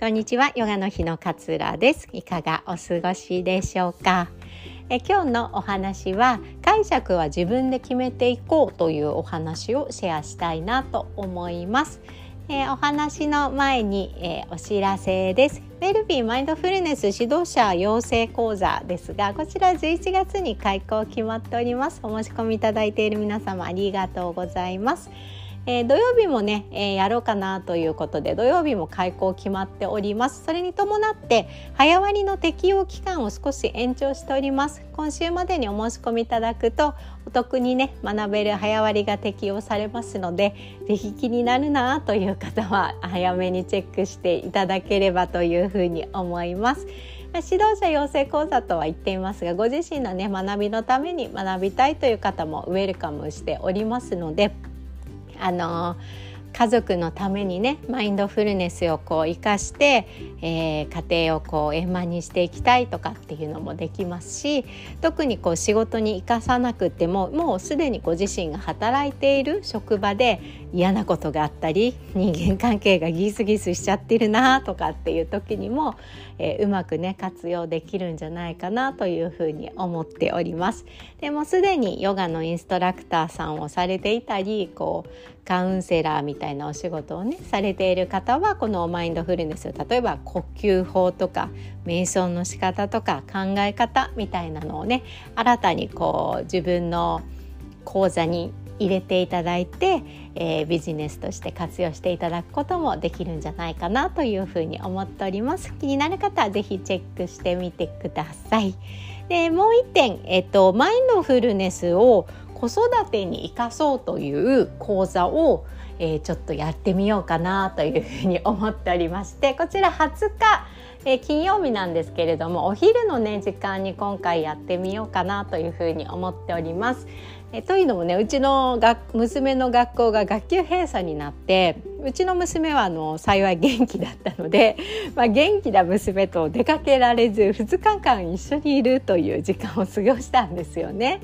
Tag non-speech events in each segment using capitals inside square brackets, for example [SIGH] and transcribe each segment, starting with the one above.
こんにちは。ヨガの日の勝浦です。いかがお過ごしでしょうか？え今日のお話は解釈は自分で決めていこうというお話をシェアしたいなと思います。えー、お話の前に、えー、お知らせです。ウェルビーマインドフルネス指導者養成講座ですがこちら11月に開講決まっております。お申し込みいただいている皆様ありがとうございます。えー、土曜日もね、えー、やろうかなということで土曜日も開講決まっております。それに伴って早割の適用期間を少し延長しております。今週までにお申し込みいただくとお得にね学べる早割が適用されますので是非気になるなという方は早めにチェックしていただければというふうに思います。指導者養成講座とは言っていますがご自身のね学びのために学びたいという方もウェルカムしておりますのであの家族のためにねマインドフルネスをこう生かして、えー、家庭をこう円満にしていきたいとかっていうのもできますし特にこう仕事に生かさなくてももうすでにご自身が働いている職場で嫌なことがあったり人間関係がギスギスしちゃってるなとかっていう時にも、えー、うまくね活用できるんじゃないかなというふうに思っております。でもすでにヨガのインストラクターさんをされていたりこうカウンセラーみたいなお仕事をねされている方はこのマインドフルネス例えば呼吸法とか瞑想の仕方とか考え方みたいなのをね新たにこう自分の講座に入れていただいて、えー、ビジネスとして活用していただくこともできるんじゃないかなというふうに思っております。気になる方は是非チェックしてみてください。でもう一点、えっと、マインドフルネスを子育てに生かそうという講座を、えー、ちょっとやってみようかなというふうに思っておりましてこちら20日、えー、金曜日なんですけれどもお昼のね時間に今回やってみようかなというふうに思っております。えというのもねうちの学娘の学校が学級閉鎖になってうちの娘はあの幸い元気だったので、[LAUGHS] まあ、元気な娘と出かけられず2日間一緒にいるという時間を過ごしたんですよね。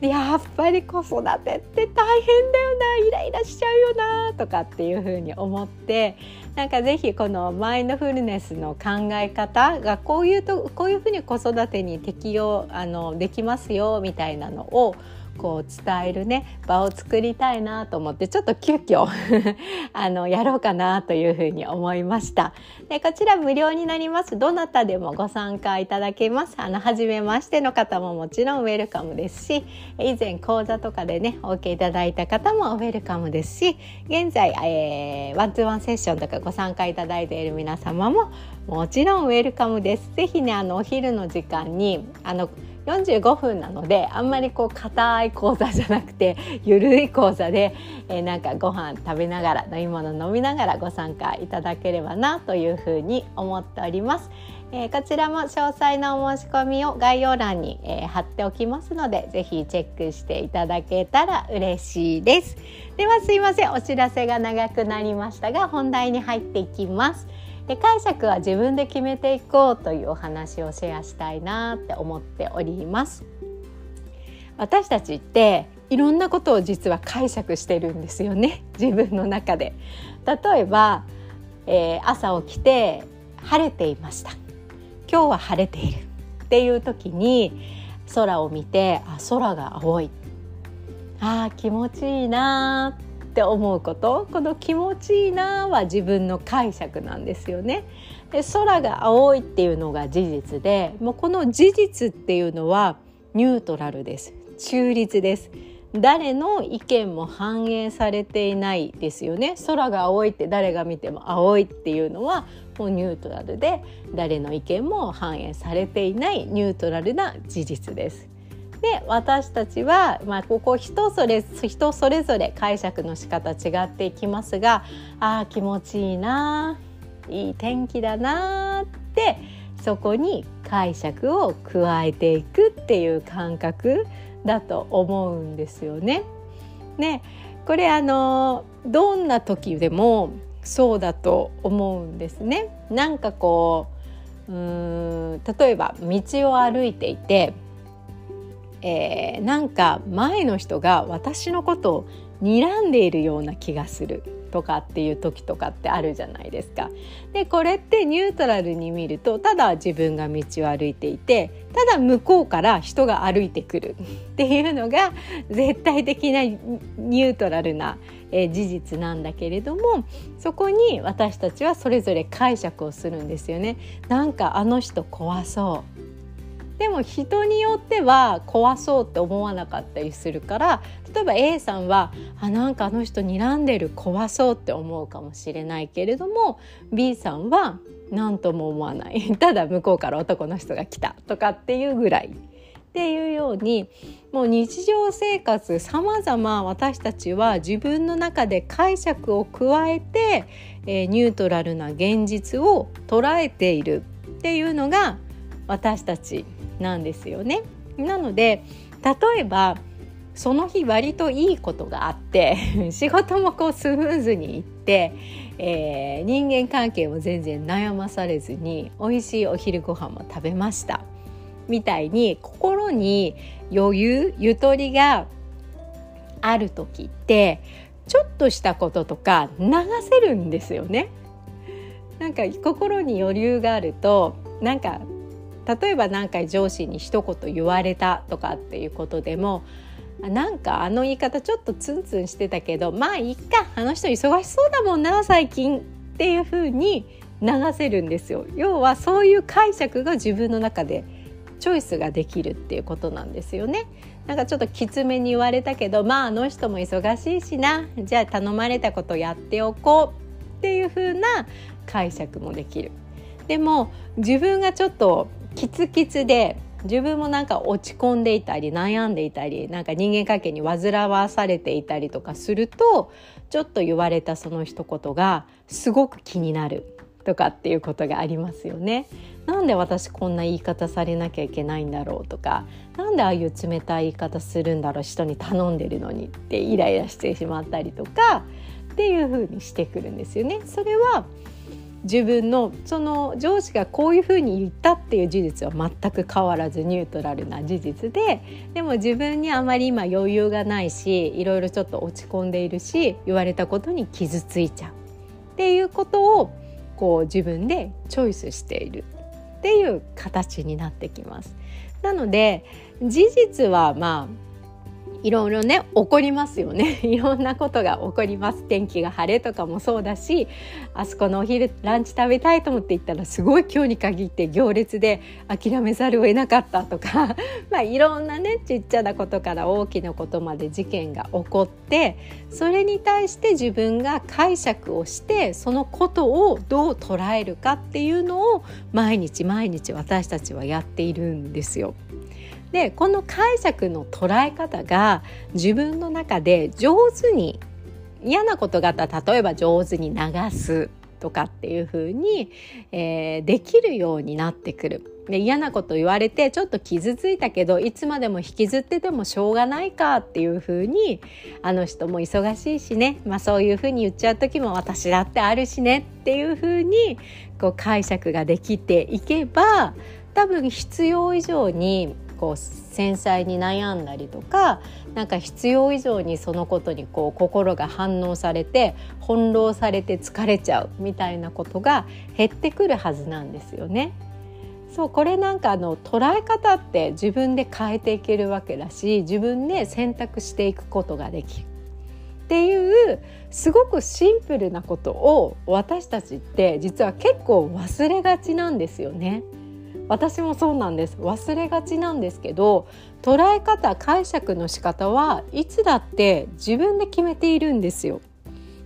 やっぱり子育てって大変だよなイライラしちゃうよなとかっていうふうに思ってなんかぜひこのマインドフルネスの考え方がこういうとこういうふうに子育てに適用あのできますよみたいなのをこう伝えるね場を作りたいなと思ってちょっと急遽 [LAUGHS] あのやろうかなというふうに思いました。でこちら無料になります。どなたでもご参加いただけます。あの初めましての方ももちろんウェルカムですし以前講座とかでねお受けいただいた方もウェルカムですし現在、えー、ワンツーワンセッションとかご参加いただいている皆様ももちろんウェルカムです。ぜひねあのお昼の時間にあの45分なのであんまりこう硬い講座じゃなくてゆるい講座で、えー、なんかご飯食べながら飲み物飲みながらご参加いただければなというふうに思っております。えー、こちらも詳細なお申し込みを概要欄に、えー、貼っておきますのでぜひチェックしていただけたら嬉しいです。ではすいません。お知らせが長くなりましたが本題に入っていきます。で解釈は自分で決めていこうというお話をシェアしたいなって思っております。私たちっていろんなことを実は解釈してるんですよね。自分の中で。例えば、えー、朝起きて晴れていました。今日は晴れている。っていう時に空を見てあ空が青い。あ気持ちいいなっって思うことこの気持ちいいなは自分の解釈なんですよね。で空が青いっていうのが事実でもうこの事実っていうのはニュートラルです。中立です。誰の意見も反映されていないですよね。空が青いって誰が見ても青いっていうのはもうニュートラルで誰の意見も反映されていないニュートラルな事実です。で私たちは、まあ、ここ人それ人それぞれ解釈の仕方違っていきますがあ気持ちいいないい天気だなってそこに解釈を加えていくっていう感覚だと思うんですよね。ねこれあのどんな時でもそうだと思うんですね。なんかこううーん例えば道を歩いていてえー、なんか前の人が私のことを睨んでいるような気がするとかっていう時とかってあるじゃないですか。でこれってニュートラルに見るとただ自分が道を歩いていてただ向こうから人が歩いてくるっていうのが絶対的なニュートラルな、え事実なんだけれどもそこに私たちはそれぞれ解釈をするんですよね。なんかあの人怖そうでも人によっては怖そうって思わなかったりするから例えば A さんはあなんかあの人睨んでる怖そうって思うかもしれないけれども B さんは何とも思わない [LAUGHS] ただ向こうから男の人が来たとかっていうぐらい。っていうようにもう日常生活さまざま私たちは自分の中で解釈を加えて、えー、ニュートラルな現実を捉えているっていうのが私たちなんですよね。なので例えばその日割といいことがあって [LAUGHS] 仕事もこうスムーズにいって、えー、人間関係も全然悩まされずに美味しいお昼ご飯も食べましたみたいに心に余裕ゆとりがある時ってちょっとしたこととか流せるんですよね。なんか心に余裕があるとなんか例えば何か上司に一言言われたとかっていうことでもなんかあの言い方ちょっとツンツンしてたけどまあいっかあの人忙しそうだもんな最近っていう風に流せるんですよ。要はそういう解釈が自分の中でチョイスができるっていうことなんですよね。なんかちょっときつめに言われたけどまああの人も忙しいしなじゃあ頼まれたことやっておこうっていう風な解釈もできる。でも自分がちょっとキツキツで自分もなんか落ち込んでいたり悩んでいたりなんか人間関係に煩わされていたりとかするとちょっと言われたその一言がすごく気になるとかっていうことがありますよね。なんで私こんな言い方されなきゃいけないんだろうとかなんでああいう冷たい言い方するんだろう人に頼んでるのにってイライラしてしまったりとかっていう風にしてくるんですよね。それは自分のその上司がこういうふうに言ったっていう事実は全く変わらずニュートラルな事実ででも自分にあまり今余裕がないしいろいろちょっと落ち込んでいるし言われたことに傷ついちゃうっていうことをこう自分でチョイスしているっていう形になってきます。なので事実はまあいろいろね起こりますよね。[LAUGHS] いろんなことが起こります。天気が晴れとかもそうだしあそこのお昼ランチ食べたいと思って行ったらすごい今日に限って行列で諦めざるを得なかったとか。[LAUGHS] まあいろんなねちっちゃなことから大きなことまで事件が起こってそれに対して自分が解釈をしてそのことをどう捉えるかっていうのを毎日毎日私たちはやっているんですよ。でこの解釈の捉え方が自分の中で上手に嫌なことがあったら例えば上手に流すとかっていう風に、えー、できるようになってくる。で嫌なこと言われてちょっと傷ついたけどいつまでも引きずっててもしょうがないかっていう風にあの人も忙しいしね、まあ、そういう風に言っちゃう時も私だってあるしねっていう風にこう解釈ができていけば多分必要以上にこう繊細に悩んだりとかなんか必要以上にそのことにこう心が反応されて翻弄されて疲れちゃうみたいなことが減ってくるはずなんですよね。そうこれなんかあの捉え方って自分で変えていけるわけだし自分で選択していくことができるっていうすごくシンプルなことを私たちって実は結構忘れがちなんですよね。私もそうなんです。忘れがちなんですけど捉え方解釈の仕方はいつだって自分で決めているんですよ。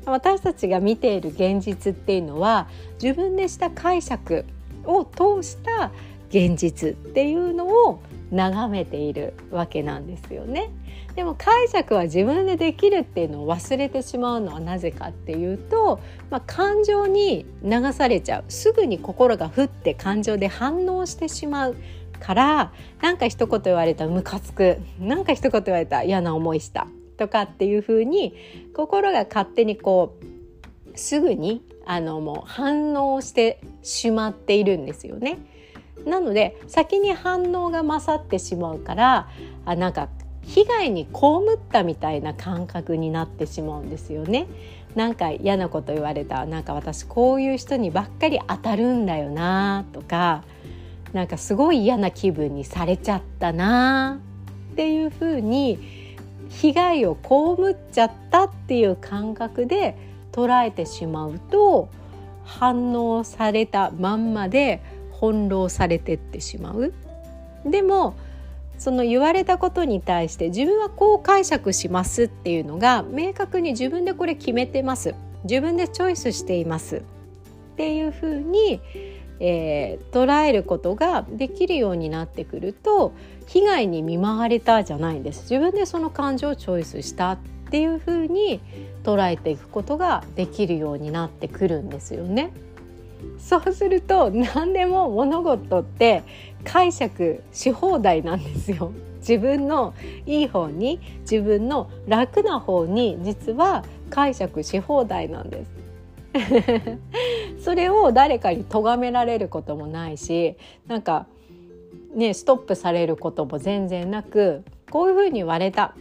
私たちが見ている現実っていうのは自分でした解釈を通した現実っていうのを眺めているわけなんですよね。でも解釈は自分でできるっていうのを忘れてしまうのはなぜかっていうと、まあ、感情に流されちゃうすぐに心がふって感情で反応してしまうから何か一言言われたらムカつく何か一言言われた嫌な思いしたとかっていうふうに心が勝手にこうすぐにあのもう反応してしまっているんですよね。なので先に反応が勝ってしまうからあなんか被害に被ったみたいな感覚になってしまうんですよね。なんか嫌なこと言われたなんか私こういう人にばっかり当たるんだよなとかなんかすごい嫌な気分にされちゃったなっていうふうに被害を被っちゃったっていう感覚で捉えてしまうと反応されたまんまで翻弄されてってしまう。でもその言われたことに対して自分はこう解釈しますっていうのが明確に自分でこれ決めてます自分でチョイスしていますっていうふうに、えー、捉えることができるようになってくると被害に見舞われたじゃないんです自分でその感情をチョイスしたっていうふうに捉えていくことができるようになってくるんですよね。そうすると何でも物事って解釈し放題なんですよ。自分のいい方に自分の楽な方に実は解釈し放題なんです。[LAUGHS] それを誰かに咎められることもないしなんかねストップされることも全然なくこういうふうに言われた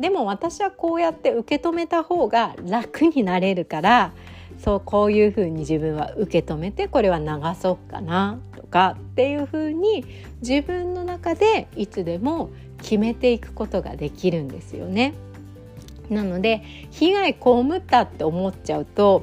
でも私はこうやって受け止めた方が楽になれるからそうこういうふうに自分は受け止めてこれは流そうかなとかっていうふうに自分の中でいつでも決めていくことができるんですよね。なので被害被ったって思っちゃうと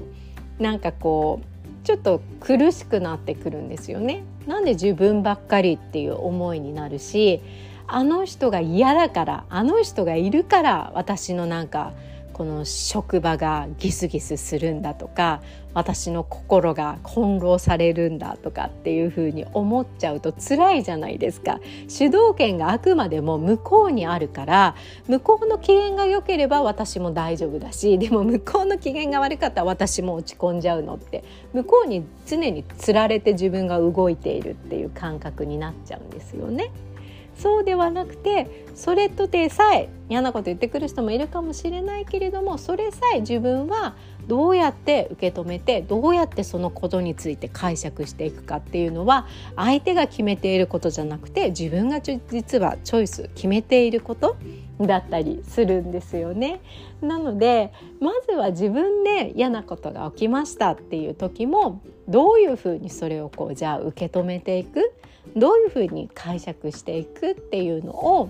なんかこうちょっと苦しくなってくるんですよね。なんで自分ばっかりっていう思いになるしあの人が嫌だからあの人がいるから私のなんかこの職場がギスギスするんだとか私の心が翻弄されるんだとかっていうふうに思っちゃうと辛いじゃないですか主導権があくまでも向こうにあるから向こうの機嫌が良ければ私も大丈夫だしでも向こうの機嫌が悪かったら私も落ち込んじゃうのって向こうに常につられて自分が動いているっていう感覚になっちゃうんですよね。そうではなくてそれとてさえ嫌なこと言ってくる人もいるかもしれないけれどもそれさえ自分はどうやって受け止めてどうやってそのことについて解釈していくかっていうのは相手が決めていることじゃなくて自分が実はチョイス決めていることだったりするんですよね。なのでまずは自分で嫌なことが起きましたっていう時もどういうふうにそれをこうじゃあ受け止めていく？どういうふうに解釈していく？っていうのを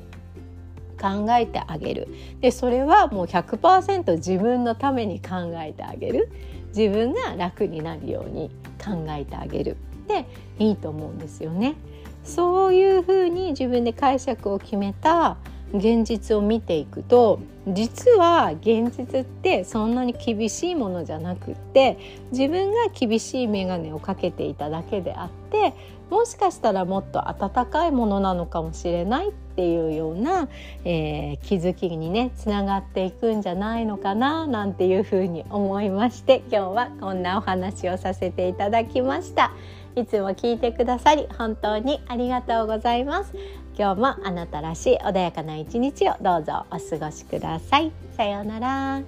考えてあげる。でそれはもう100%自分のために考えてあげる。自分が楽になるように考えてあげる。でいいと思うんですよね。そういうふうに自分で解釈を決めた現実を見ていくと実は現実ってそんなに厳しいものじゃなくって自分が厳しい眼鏡をかけていただけであってもしかしたらもっと温かいものなのかもしれないっっていうような、えー、気づきにねつながっていくんじゃないのかななんていうふうに思いまして今日はこんなお話をさせていただきました。いつも聞いてくださり本当にありがとうございます。今日もあなたらしい穏やかな一日をどうぞお過ごしください。さようなら。